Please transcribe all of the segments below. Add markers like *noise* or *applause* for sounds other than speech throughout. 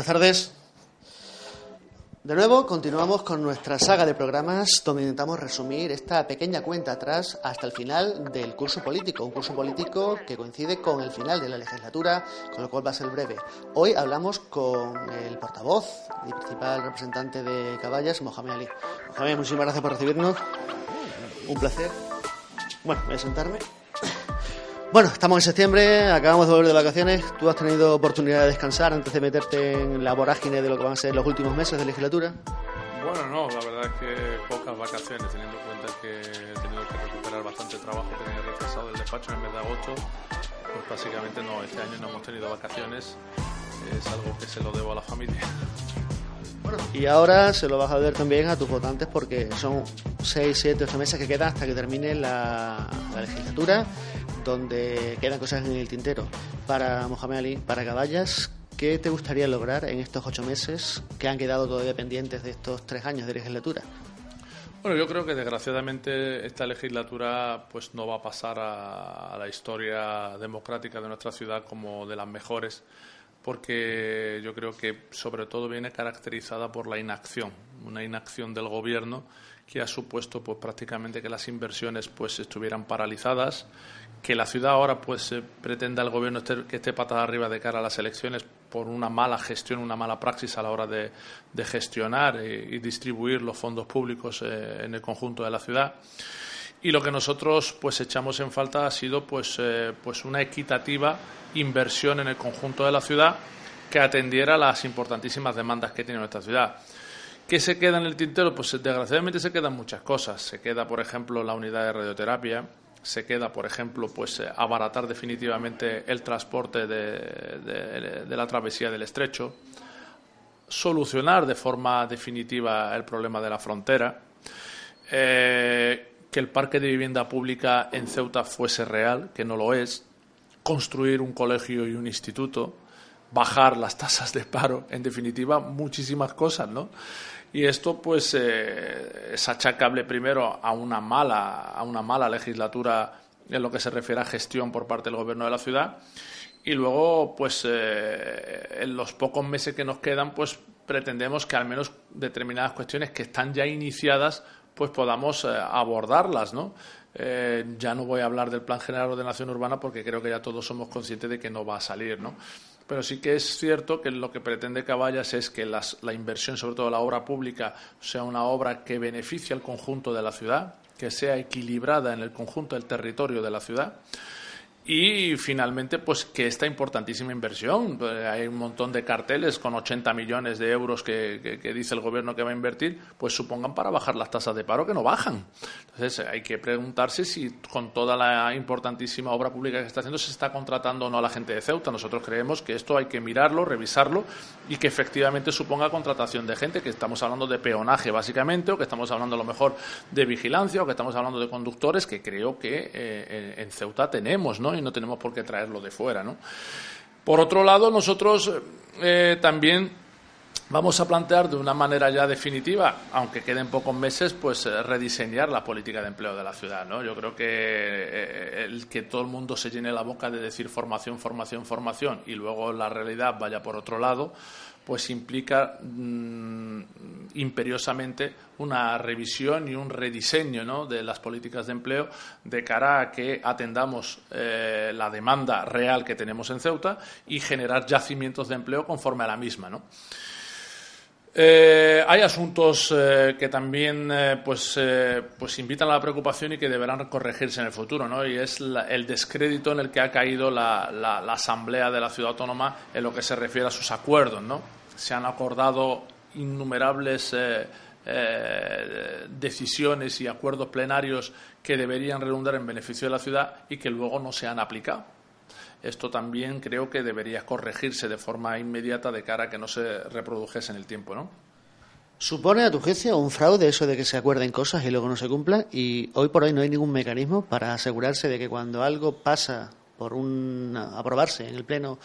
Buenas tardes. De nuevo, continuamos con nuestra saga de programas donde intentamos resumir esta pequeña cuenta atrás hasta el final del curso político, un curso político que coincide con el final de la legislatura, con lo cual va a ser breve. Hoy hablamos con el portavoz y principal representante de Caballas, Mohamed Ali. Mohamed, muchísimas gracias por recibirnos. Un placer. Bueno, voy a sentarme. Bueno, estamos en septiembre, acabamos de volver de vacaciones. ¿Tú has tenido oportunidad de descansar antes de meterte en la vorágine de lo que van a ser los últimos meses de legislatura? Bueno, no, la verdad es que pocas vacaciones, teniendo en cuenta que he tenido que recuperar bastante trabajo que tenía retrasado del despacho en el mes de agosto. Pues básicamente no, este año no hemos tenido vacaciones, es algo que se lo debo a la familia. Bueno, y ahora se lo vas a ver también a tus votantes porque son 6, 7, 8 meses que quedan hasta que termine la, la legislatura donde quedan cosas en el tintero. Para Mohamed Ali, para Caballas, ¿qué te gustaría lograr en estos ocho meses que han quedado todavía pendientes de estos tres años de legislatura? Bueno, yo creo que desgraciadamente esta legislatura pues no va a pasar a, a la historia democrática de nuestra ciudad como de las mejores porque yo creo que sobre todo viene caracterizada por la inacción, una inacción del gobierno que ha supuesto pues prácticamente que las inversiones pues estuvieran paralizadas, que la ciudad ahora pues pretenda el gobierno que esté patada arriba de cara a las elecciones por una mala gestión, una mala praxis a la hora de, gestionar y, distribuir los fondos públicos eh, en el conjunto de la ciudad. Y lo que nosotros pues echamos en falta ha sido pues, eh, pues una equitativa inversión en el conjunto de la ciudad que atendiera las importantísimas demandas que tiene nuestra ciudad. ¿Qué se queda en el tintero? Pues desgraciadamente se quedan muchas cosas. Se queda, por ejemplo, la unidad de radioterapia, se queda, por ejemplo, pues eh, abaratar definitivamente el transporte de, la travesía del estrecho, solucionar de forma definitiva el problema de la frontera, eh, que el parque de vivienda pública en Ceuta fuese real, que no lo es, construir un colegio y un instituto, bajar las tasas de paro, en definitiva, muchísimas cosas, ¿no? Y esto, pues, eh, es achacable primero a una mala, a una mala legislatura en lo que se refiere a gestión por parte del gobierno de la ciudad. Y luego, pues, eh, en los pocos meses que nos quedan, pues, pretendemos que al menos determinadas cuestiones que están ya iniciadas, pues, podamos eh, abordarlas, ¿no? ya no voy a hablar del Plan General de Ordenación Urbana porque creo que ya todos somos conscientes de que no va a salir, ¿no? Pero sí que es cierto que lo que pretende Caballas es que la inversión, sobre todo la obra pública, sea una obra que beneficie al conjunto de la ciudad, que sea equilibrada en el conjunto del territorio de la ciudad y finalmente, pues que esta importantísima inversión, pues, hay un montón de carteles con 80 millones de euros que, dice el gobierno que va a invertir, pues supongan para bajar las tasas de paro que no bajan. Entonces hay que preguntarse si con toda la importantísima obra pública que está haciendo se está contratando o no a la gente de Ceuta. Nosotros creemos que esto hay que mirarlo, revisarlo y que efectivamente suponga contratación de gente, que estamos hablando de peonaje básicamente, o que estamos hablando a lo mejor de vigilancia, o que estamos hablando de conductores, que creo que eh, en Ceuta tenemos, ¿no? Y no tenemos por qué traerlo de fuera. ¿no? Por otro lado, nosotros eh, también vamos a plantear de una manera ya definitiva, aunque queden pocos meses, pues eh, rediseñar la política de empleo de la ciudad. ¿no? Yo creo que eh, el que todo el mundo se llene la boca de decir formación, formación, formación y luego la realidad vaya por otro lado, pues implica mm, imperiosamente una revisión y un rediseño ¿no? de las políticas de empleo de cara a que atendamos eh, la demanda real que tenemos en Ceuta y generar yacimientos de empleo conforme a la misma. ¿no? Eh, hay asuntos eh, que también eh, pues, pues invitan a la preocupación y que deberán corregirse en el futuro, ¿no? Y es el descrédito en el que ha caído la, Asamblea de la Ciudad Autónoma en lo que se refiere a sus acuerdos, ¿no? Se han acordado innumerables decisiones y acuerdos plenarios que deberían redundar en beneficio de la ciudad y que luego no se han aplicado esto también creo que debería corregirse de forma inmediata de cara a que no se reprodujese en el tiempo, ¿no? ¿Supone a tu juicio un fraude eso de que se acuerden cosas y luego no se cumplan? Y hoy por hoy no hay ningún mecanismo para asegurarse de que cuando algo pasa por un aprobarse en el Pleno,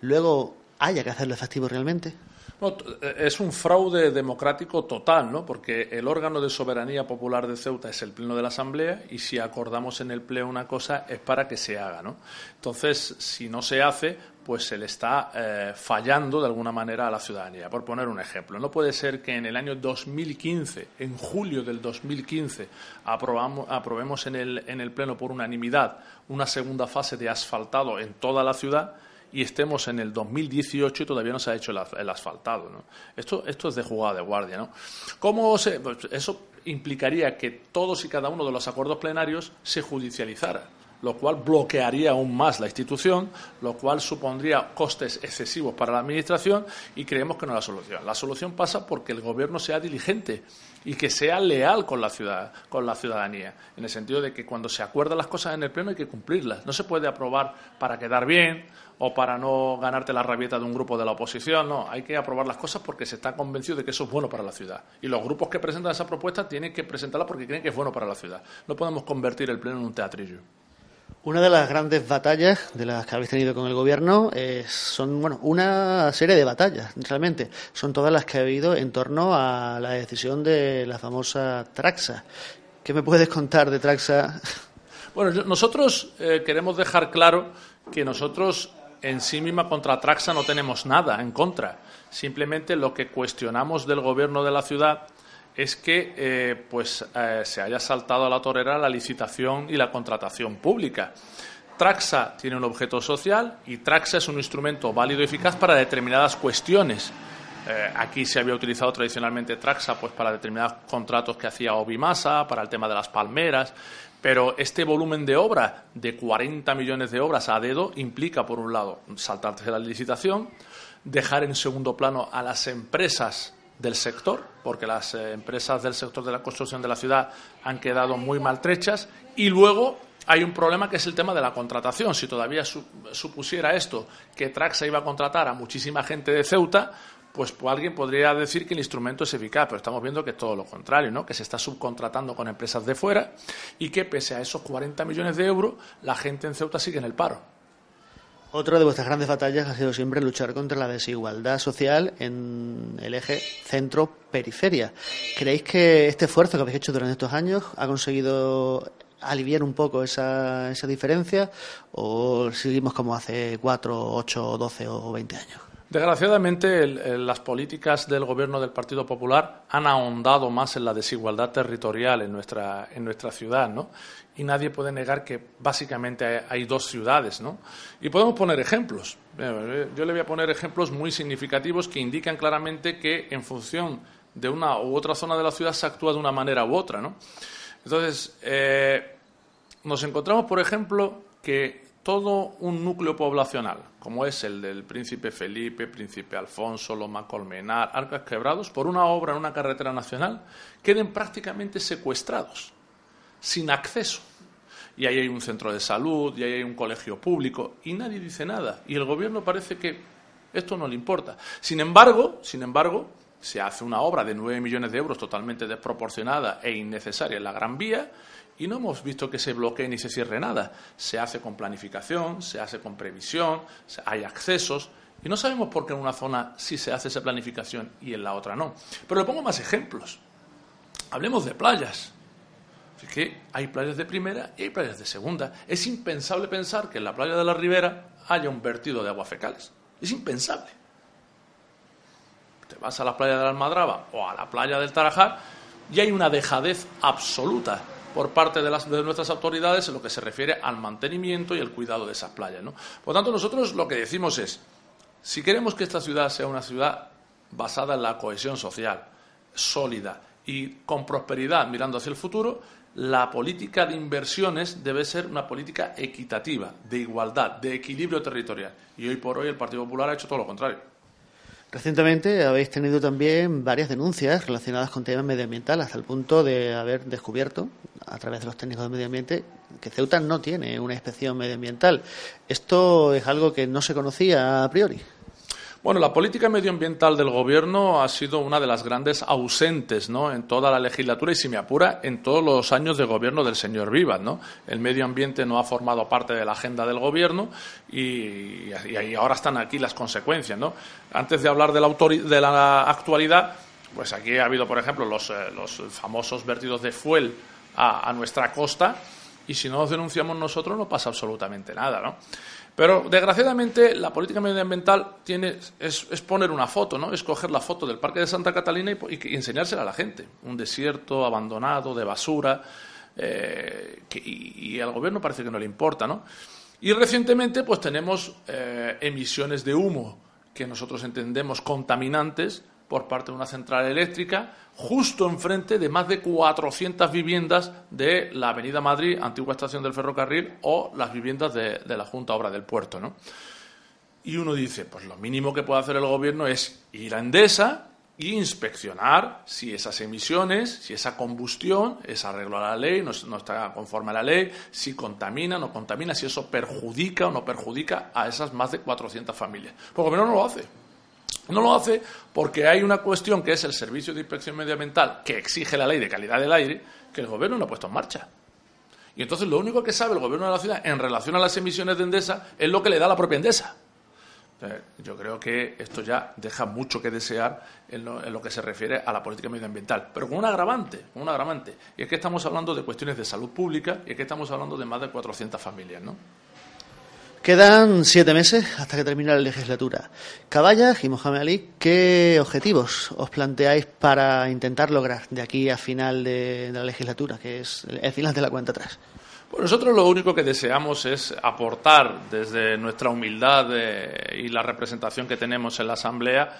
luego haya que hacerlo efectivo realmente. Eh, es un fraude democrático total, ¿no? Porque el órgano de soberanía popular de Ceuta es el pleno de la Asamblea y si acordamos en el pleno una cosa es para que se haga, ¿no? Entonces, si no se hace, pues se le está eh, fallando de alguna manera a la ciudadanía. Por poner un ejemplo, no puede ser que en el año 2015, en julio del 2015, aprobamos, aprobemos en el, en el pleno por unanimidad una segunda fase de asfaltado en toda la ciudad y estemos en el 2018 y todavía no se ha hecho el, asfaltado. ¿no? Esto, esto es de jugada de guardia. ¿no? ¿Cómo se, pues eso implicaría que todos y cada uno de los acuerdos plenarios se judicializara lo cual bloquearía aún más la institución, lo cual supondría costes excesivos para la Administración y creemos que no es la solución. La solución pasa porque el Gobierno sea diligente y que sea leal con la, ciudad, con la ciudadanía, en el sentido de que cuando se acuerdan las cosas en el Pleno hay que cumplirlas. No se puede aprobar para quedar bien o para no ganarte la rabieta de un grupo de la oposición. No, hay que aprobar las cosas porque se está convencido de que eso es bueno para la ciudad. Y los grupos que presentan esa propuesta tienen que presentarla porque creen que es bueno para la ciudad. No podemos convertir el pleno en un teatrillo. Una de las grandes batallas de las que habéis tenido con el gobierno son bueno una serie de batallas realmente son todas las que ha habido en torno a la decisión de la famosa Traxa. ¿Qué me puedes contar de Traxa? *laughs* Bueno, nosotros eh, queremos dejar claro que nosotros en sí misma contra Traxa no tenemos nada en contra. Simplemente lo que cuestionamos del gobierno de la ciudad es que eh, pues, eh, se haya saltado a la torera la licitación y la contratación pública. Traxa tiene un objeto social y Traxa es un instrumento válido y eficaz para determinadas cuestiones. Eh, aquí se había utilizado tradicionalmente Traxa pues, para determinados contratos que hacía Obimasa, para el tema de las palmeras, pero este volumen de obra de 40 millones de obras a dedo implica, por un lado, saltarse la licitación, dejar en segundo plano a las empresas del sector, porque las eh, empresas del sector de la construcción de la ciudad han quedado muy maltrechas, y luego hay un problema que es el tema de la contratación. Si todavía supusiera esto que Traxa iba a contratar a muchísima gente de Ceuta, pues, alguien podría decir que el instrumento es eficaz, pero estamos viendo que es todo lo contrario, ¿no? que se está subcontratando con empresas de fuera y que pese a esos 40 millones de euros, la gente en Ceuta sigue en el paro. Otra de vuestras grandes batallas ha sido siempre luchar contra la desigualdad social en el eje centro-periferia. ¿Creéis que este esfuerzo que habéis hecho durante estos años ha conseguido aliviar un poco esa, esa diferencia o seguimos como hace cuatro, ocho, doce o veinte años? Desgraciadamente, las políticas del gobierno del Partido Popular han ahondado más en la desigualdad territorial en nuestra, en nuestra ciudad, ¿no? Y nadie puede negar que básicamente hay, dos ciudades, ¿no? Y podemos poner ejemplos. Yo le voy a poner ejemplos muy significativos que indican claramente que en función de una u otra zona de la ciudad se actúa de una manera u otra, ¿no? Entonces, eh, nos encontramos, por ejemplo, que todo un núcleo poblacional, como es el del Príncipe Felipe, Príncipe Alfonso, Loma Colmenar, Arcas Quebrados, por una obra en una carretera nacional, queden prácticamente secuestrados, sin acceso. Y ahí hay un centro de salud, y ahí hay un colegio público, y nadie dice nada. Y el gobierno parece que esto no le importa. Sin embargo, sin embargo, se hace una obra de nueve millones de euros totalmente desproporcionada e innecesaria en la Gran Vía, y no hemos visto que se bloquee ni se cierre nada. Se hace con planificación, se hace con previsión, hay accesos y no sabemos por qué en una zona sí se hace esa planificación y en la otra no. Pero le pongo más ejemplos. Hablemos de playas. Es que hay playas de primera y hay playas de segunda. Es impensable pensar que en la playa de la Ribera haya un vertido de aguas fecales. Es impensable. Te vas a la playa de la Almadraba o a la playa del Tarajal y hay una dejadez absoluta por parte de, las, de nuestras autoridades en lo que se refiere al mantenimiento y el cuidado de esas playas. ¿no? Por tanto, nosotros lo que decimos es, si queremos que esta ciudad sea una ciudad basada en la cohesión social, sólida y con prosperidad mirando hacia el futuro, la política de inversiones debe ser una política equitativa, de igualdad, de equilibrio territorial. Y hoy por hoy el Partido Popular ha hecho todo lo contrario. Recientemente habéis tenido también varias denuncias relacionadas con temas medioambientales, hasta el punto de haber descubierto, a través de los técnicos de medio ambiente, que Ceuta no tiene una inspección medioambiental. ¿Esto es algo que no se conocía a priori? Bueno, la política medioambiental del Gobierno ha sido una de las grandes ausentes ¿no? en toda la legislatura y, si me apura, en todos los años de gobierno del señor Vivas. ¿no? El medio ambiente no ha formado parte de la agenda del Gobierno y, ahora están aquí las consecuencias. ¿no? Antes de hablar de la, de la actualidad, pues aquí ha habido, por ejemplo, los, eh, los famosos vertidos de fuel a, a nuestra costa y si no los denunciamos nosotros no pasa absolutamente nada, ¿no? Pero desgraciadamente la política medioambiental tiene, es, poner una foto, ¿no? Es coger la foto del Parque de Santa Catalina y, enseñársela a la gente. Un desierto abandonado, de basura, eh, y, al gobierno parece que no le importa, ¿no? Y recientemente pues tenemos eh, emisiones de humo que nosotros entendemos contaminantes por parte de una central eléctrica justo enfrente de más de 400 viviendas de la Avenida Madrid, antigua estación del ferrocarril, o las viviendas de, la Junta Obra del Puerto. ¿no? Y uno dice, pues lo mínimo que puede hacer el gobierno es ir a Endesa e inspeccionar si esas emisiones, si esa combustión es arreglo a la ley, no, está conforme a la ley, si contamina, no contamina, si eso perjudica o no perjudica a esas más de 400 familias. Pues el gobierno no lo hace. No lo hace porque hay una cuestión que es el Servicio de Inspección Medioambiental que exige la ley de calidad del aire que el Gobierno no ha puesto en marcha. Y entonces lo único que sabe el Gobierno de la ciudad en relación a las emisiones de Endesa es lo que le da la propia Endesa. yo creo que esto ya deja mucho que desear en lo, que se refiere a la política medioambiental, pero con un agravante, con un agravante. Y es que estamos hablando de cuestiones de salud pública y es que estamos hablando de más de 400 familias, ¿no? Quedan siete meses hasta que termine la legislatura. Caballas y Mohamed Ali, ¿qué objetivos os planteáis para intentar lograr de aquí a final de, la legislatura, que es el final de la cuenta atrás? Pues nosotros lo único que deseamos es aportar desde nuestra humildad eh, y la representación que tenemos en la Asamblea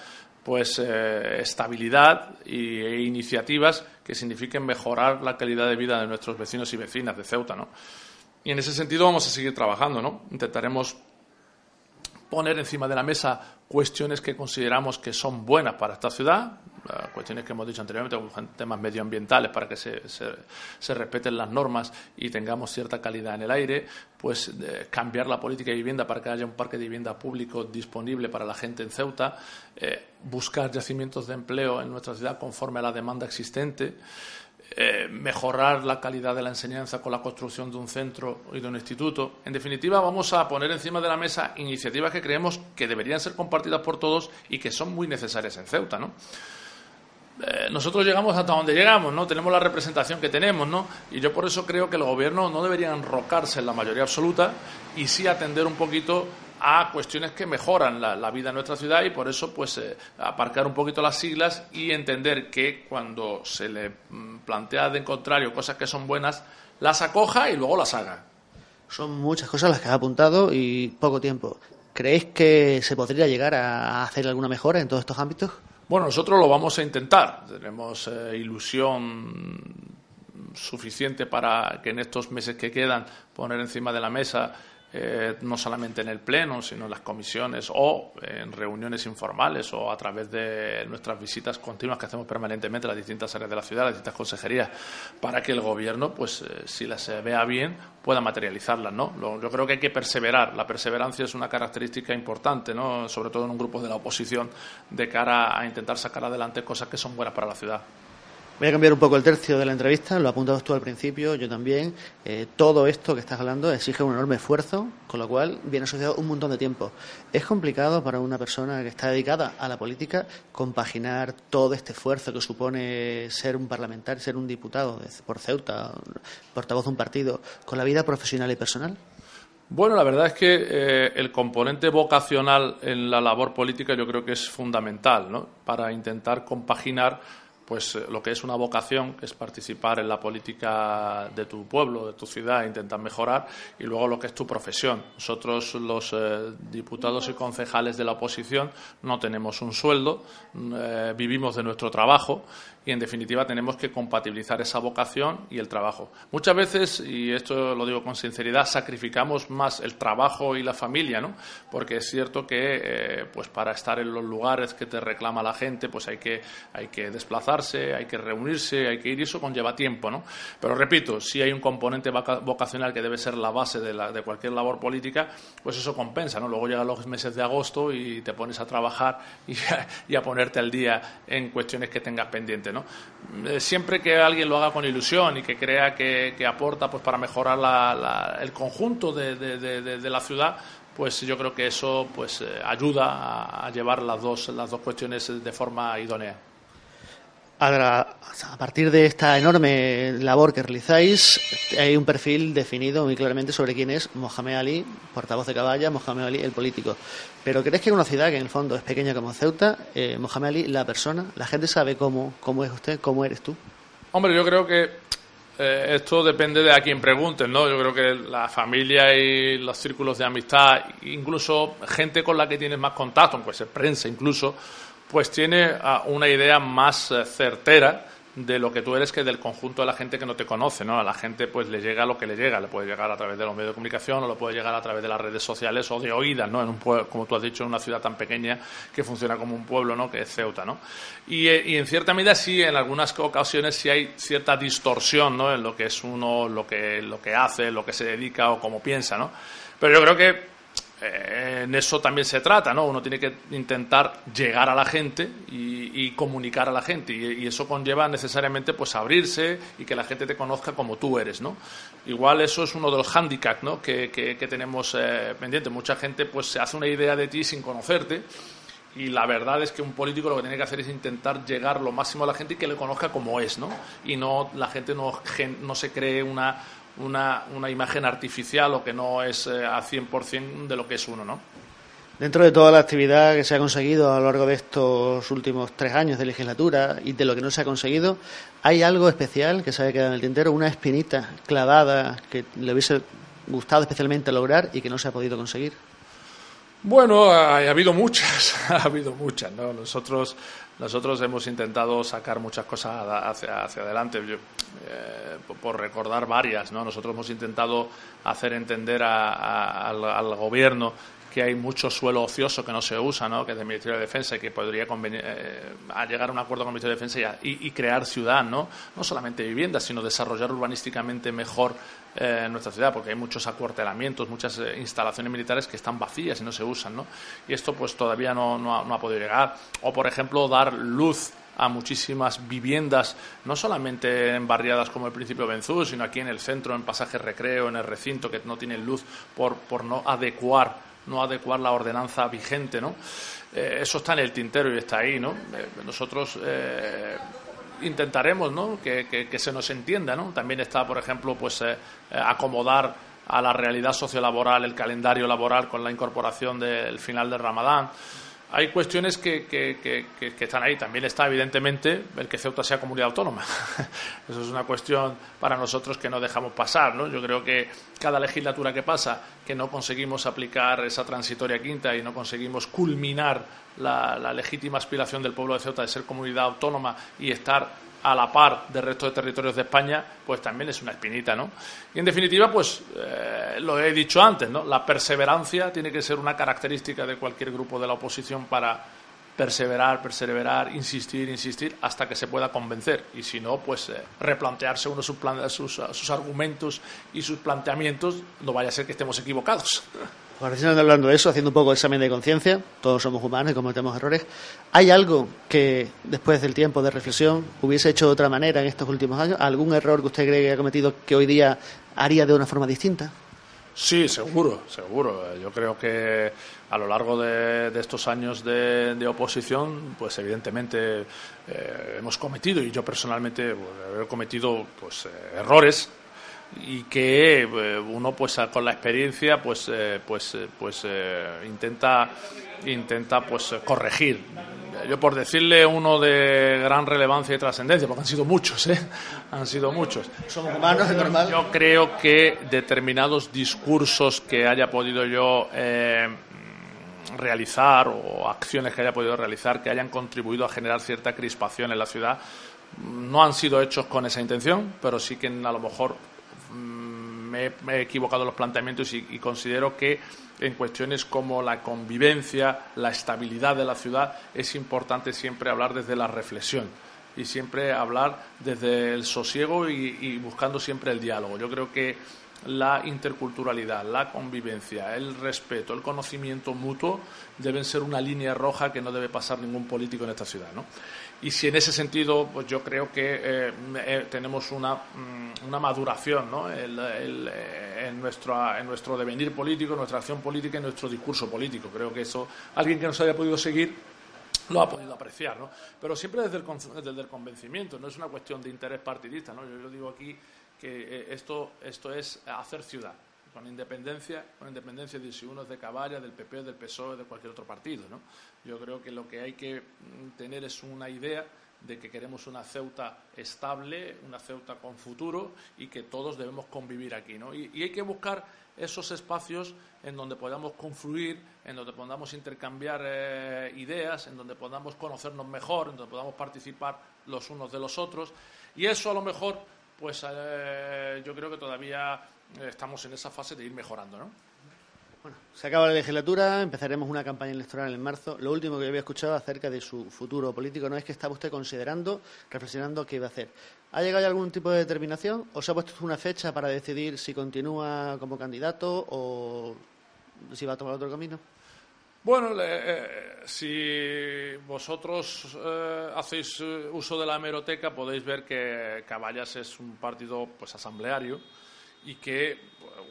pues eh, estabilidad e iniciativas que signifiquen mejorar la calidad de vida de nuestros vecinos y vecinas de Ceuta, ¿no? Y en ese sentido vamos a seguir trabajando, ¿no? Intentaremos poner encima de la mesa cuestiones que consideramos que son buenas para esta ciudad, eh, cuestiones que hemos dicho anteriormente, temas medioambientales para que se, se, respeten las normas y tengamos cierta calidad en el aire, pues cambiar la política de vivienda para que haya un parque de vivienda público disponible para la gente en Ceuta, eh, buscar yacimientos de empleo en nuestra ciudad conforme a la demanda existente. Eh, mejorar la calidad de la enseñanza con la construcción de un centro y de un instituto. En definitiva, vamos a poner encima de la mesa iniciativas que creemos que deberían ser compartidas por todos y que son muy necesarias en Ceuta, ¿no? Eh, nosotros llegamos hasta donde llegamos, ¿no? Tenemos la representación que tenemos, ¿no? Y yo por eso creo que el gobierno no debería enrocarse en la mayoría absoluta y sí atender un poquito a cuestiones que mejoran la, vida en nuestra ciudad y por eso pues eh, aparcar un poquito las siglas y entender que cuando se le mm, plantea de contrario cosas que son buenas, las acoja y luego las haga. Son muchas cosas las que ha apuntado y poco tiempo. ¿Creéis que se podría llegar a hacer alguna mejora en todos estos ámbitos? Bueno, nosotros lo vamos a intentar. Tenemos eh, ilusión suficiente para que en estos meses que quedan poner encima de la mesa eh, no solamente en el Pleno, sino en las comisiones o en reuniones informales o a través de nuestras visitas continuas que hacemos permanentemente a las distintas áreas de la ciudad, las distintas consejerías, para que el Gobierno, pues eh, si las vea bien, pueda materializarlas. ¿no? yo creo que hay que perseverar. La perseverancia es una característica importante, ¿no? sobre todo en un grupo de la oposición, de cara a intentar sacar adelante cosas que son buenas para la ciudad. Voy a cambiar un poco el tercio de la entrevista, lo apuntabas tú al principio, yo también. Eh, todo esto que estás hablando exige un enorme esfuerzo, con lo cual viene asociado un montón de tiempo. ¿Es complicado para una persona que está dedicada a la política compaginar todo este esfuerzo que supone ser un parlamentario, ser un diputado por Ceuta, portavoz de un partido, con la vida profesional y personal? Bueno, la verdad es que eh, el componente vocacional en la labor política yo creo que es fundamental, ¿no? Para intentar compaginar pues eh, lo que es una vocación, es participar en la política de tu pueblo, de tu ciudad, intentar mejorar, y luego lo que es tu profesión. Nosotros, los eh, diputados y concejales de la oposición, no tenemos un sueldo, eh, vivimos de nuestro trabajo y, en definitiva, tenemos que compatibilizar esa vocación y el trabajo. Muchas veces, y esto lo digo con sinceridad, sacrificamos más el trabajo y la familia, ¿no? Porque es cierto que, pues para estar en los lugares que te reclama la gente, pues hay que, hay que desplazar juntarse, hay que reunirse, hay que ir y eso conlleva tiempo, ¿no? Pero repito, si hay un componente vocacional que debe ser la base de, la, de cualquier labor política, pues eso compensa, ¿no? Luego llegan los meses de agosto y te pones a trabajar y *laughs* a, ponerte al día en cuestiones que tengas ¿no? Eh, siempre que alguien lo haga con ilusión y que crea que, aporta pues para mejorar el conjunto de, la ciudad, pues yo creo que eso pues eh, ayuda a, llevar las dos, las dos cuestiones de forma idónea. A, partir de esta enorme labor que realizáis, hay un perfil definido muy claramente sobre quién es Mohamed Ali, portavoz de Caballa, Mohamed Ali, el político. Pero ¿crees que en una ciudad que en el fondo es pequeña como Ceuta, eh, Mohamed Ali, la persona, la gente sabe cómo, cómo es usted, cómo eres tú? Hombre, yo creo que eh, esto depende de a quien pregunten, ¿no? Yo creo que la familia y los círculos de amistad, incluso gente con la que tienes más contacto, pues prensa incluso, pues tiene ah, una idea más eh, certera de lo que tú eres que del conjunto de la gente que no te conoce, ¿no? A la gente pues le llega lo que le llega, le puede llegar a través de los medios de comunicación o lo puede llegar a través de las redes sociales o de oídas, ¿no? En un pueblo, como tú has dicho, en una ciudad tan pequeña que funciona como un pueblo, ¿no? Que es Ceuta, ¿no? Y, eh, en cierta medida sí, en algunas ocasiones sí hay cierta distorsión, ¿no? En lo que es uno, lo que, lo que hace, lo que se dedica o cómo piensa, ¿no? Pero yo creo que eh, en eso también se trata, ¿no? Uno tiene que intentar llegar a la gente y, comunicar a la gente y, eso conlleva necesariamente pues abrirse y que la gente te conozca como tú eres, ¿no? Igual eso es uno de los hándicaps, ¿no? Que, tenemos eh, pendiente. Mucha gente pues se hace una idea de ti sin conocerte y la verdad es que un político lo que tiene que hacer es intentar llegar lo máximo a la gente y que le conozca como es, ¿no? Y no la gente no se cree una una, una imagen artificial o que no es eh, a 100% de lo que es uno, ¿no? Dentro de toda la actividad que se ha conseguido a lo largo de estos últimos tres años de legislatura y de lo que no se ha conseguido, ¿hay algo especial que se haya quedado en el tintero? ¿Una espinita clavada que le hubiese gustado especialmente lograr y que no se ha podido conseguir? Bueno, ha, habido muchas, *laughs* ha habido muchas, ¿no? Nosotros, nosotros hemos intentado sacar muchas cosas hacia, hacia adelante. Eh, por recordar varias, ¿no? Nosotros hemos intentado hacer entender al, al gobierno que hay mucho suelo ocioso que no se usa, ¿no? que es del Ministerio de Defensa y que podría convenir, eh, a llegar a un acuerdo con el Ministerio de Defensa y, crear ciudad, ¿no? no solamente viviendas, sino desarrollar urbanísticamente mejor eh, nuestra ciudad, porque hay muchos acuartelamientos, muchas eh, instalaciones militares que están vacías y no se usan. ¿no? Y esto pues todavía no, no, ha, no ha podido llegar. O, por ejemplo, dar luz a muchísimas viviendas, no solamente en barriadas como el Principio Benzú, sino aquí en el centro, en Pasaje Recreo, en el recinto, que no tienen luz por, por no adecuar no adecuar la ordenanza vigente, ¿no? Eh, eso está en el tintero y está ahí, ¿no? Eh, nosotros eh, intentaremos, ¿no? Que, se nos entienda, ¿no? También está, por ejemplo, pues acomodar a la realidad sociolaboral el calendario laboral con la incorporación del final del Ramadán hay cuestiones que, están ahí. También está, evidentemente, el que Ceuta sea comunidad autónoma. *laughs* Eso es una cuestión para nosotros que no dejamos pasar. ¿no? Yo creo que cada legislatura que pasa, que no conseguimos aplicar esa transitoria quinta y no conseguimos culminar la, la legítima aspiración del pueblo de Ceuta de ser comunidad autónoma y estar a la par del resto de territorios de España, pues también es una espinita, ¿no? Y en definitiva, pues eh, lo he dicho antes, ¿no? La perseverancia tiene que ser una característica de cualquier grupo de la oposición para perseverar, perseverar, insistir, insistir, hasta que se pueda convencer. Y si no, pues eh, replantearse uno sus, sus, sus argumentos y sus planteamientos, no vaya a ser que estemos equivocados. Ahora, hablando de eso, haciendo un poco de examen de conciencia, todos somos humanos y cometemos errores. ¿Hay algo que, después del tiempo de reflexión, hubiese hecho de otra manera en estos últimos años? ¿Algún error que usted cree que ha cometido que hoy día haría de una forma distinta? Sí, seguro, seguro. Yo creo que a lo largo de, estos años de, oposición, pues evidentemente eh, hemos cometido, y yo personalmente pues, he cometido pues, eh, errores y que eh, uno pues con la experiencia pues pues pues intenta intenta pues corregir yo por decirle uno de gran relevancia y trascendencia porque han sido muchos eh han sido muchos. Somos humanos es normal. Yo creo que determinados discursos que haya podido yo realizar o acciones que haya podido realizar que hayan contribuido a generar cierta crispación en la ciudad no han sido hechos con esa intención, pero sí que a lo mejor me, he equivocado los planteamientos y, considero que en cuestiones como la convivencia, la estabilidad de la ciudad, es importante siempre hablar desde la reflexión y siempre hablar desde el sosiego y buscando siempre el diálogo. Yo creo que la interculturalidad, la convivencia, el respeto, el conocimiento mutuo deben ser una línea roja que no debe pasar ningún político en esta ciudad. ¿no? Y si en ese sentido, pues yo creo que eh, eh, tenemos una, mm, una maduración ¿no? Eh, en, nuestro, en nuestro devenir político, nuestra acción política y nuestro discurso político. Creo que eso, alguien que nos haya podido seguir lo ha podido apreciar, ¿no? Pero siempre desde el, desde el convencimiento, no es una cuestión de interés partidista, ¿no? Yo, yo digo aquí que eh, esto, esto es hacer ciudad, con independencia, con independencia de si uno es de Caballa, del PP, del PSOE, de cualquier otro partido. ¿no? Yo creo que lo que hay que mm, tener es una idea de que queremos una Ceuta estable, una Ceuta con futuro y que todos debemos convivir aquí. ¿no? Y, hay que buscar esos espacios en donde podamos confluir, en donde podamos intercambiar eh, ideas, en donde podamos conocernos mejor, en donde podamos participar los unos de los otros. Y eso a lo mejor pues eh, yo creo que todavía estamos en esa fase de ir mejorando, ¿no? Bueno, se acaba la legislatura, empezaremos una campaña electoral en marzo. Lo último que había escuchado acerca de su futuro político no es que estaba usted considerando, reflexionando qué iba a hacer. ¿Ha llegado algún tipo de determinación o se ha puesto una fecha para decidir si continúa como candidato o si va a tomar otro camino? Bueno, eh, si vosotros eh, hacéis eh, uso de la hemeroteca podéis ver que Caballas es un partido pues asambleario y que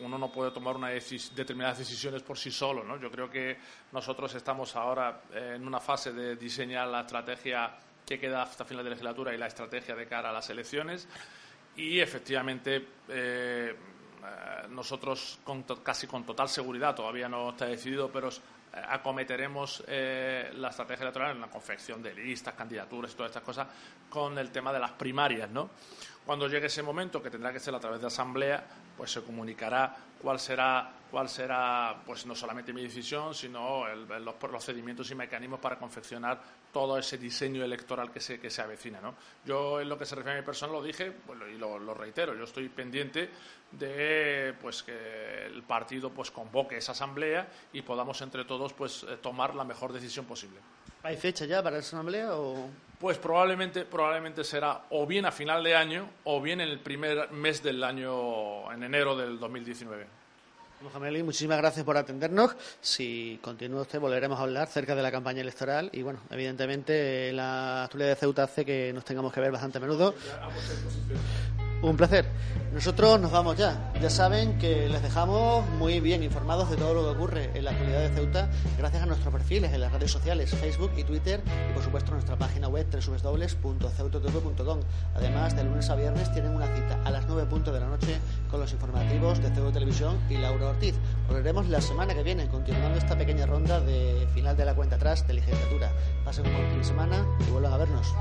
uno no puede tomar una determinadas decisiones por sí solo. ¿no? Yo creo que nosotros estamos ahora en una fase de diseñar la estrategia que queda hasta final de legislatura y la estrategia de cara a las elecciones y efectivamente nosotros casi con total seguridad, todavía no está decidido, pero acometeremos eh, la estrategia electoral en la confección de listas, candidaturas y todas estas cosas con el tema de las primarias, ¿no? Cuando llegue ese momento, que tendrá que ser a través de asamblea, pues se comunicará cuál será, cuál será pues no solamente mi decisión, sino los procedimientos y mecanismos para confeccionar todo ese diseño electoral que se, que se avecina. ¿no? Yo, en lo que se refiere a mi persona, lo dije y lo, reitero. Yo estoy pendiente de pues, que el partido pues, convoque esa asamblea y podamos entre todos pues, eh, tomar la mejor decisión posible. ¿Hay fecha ya para esa asamblea? O... Pues probablemente, probablemente será o bien a final de año o bien en el primer mes del año, en enero del 2019. Mohamed muchísimas gracias por atendernos. Si continúa usted, volveremos a hablar cerca de la campaña electoral. Y bueno, evidentemente la actualidad de Ceuta hace que nos tengamos que ver bastante a menudo. Un placer. Nosotros nos vamos ya. Ya saben que les dejamos muy bien informados de todo lo que ocurre en la actualidad de Ceuta gracias a nuestros perfiles en las redes sociales, Facebook y Twitter y por supuesto nuestra página web www.ceutotv.com. Además, de lunes a viernes tienen una cita a las 9 de la noche con los informativos de Ceuta Televisión y Laura Ortiz. Volveremos la semana que viene continuando esta pequeña ronda de final de la cuenta atrás de legislatura. Pasen un buen fin de semana y vuelvan a vernos.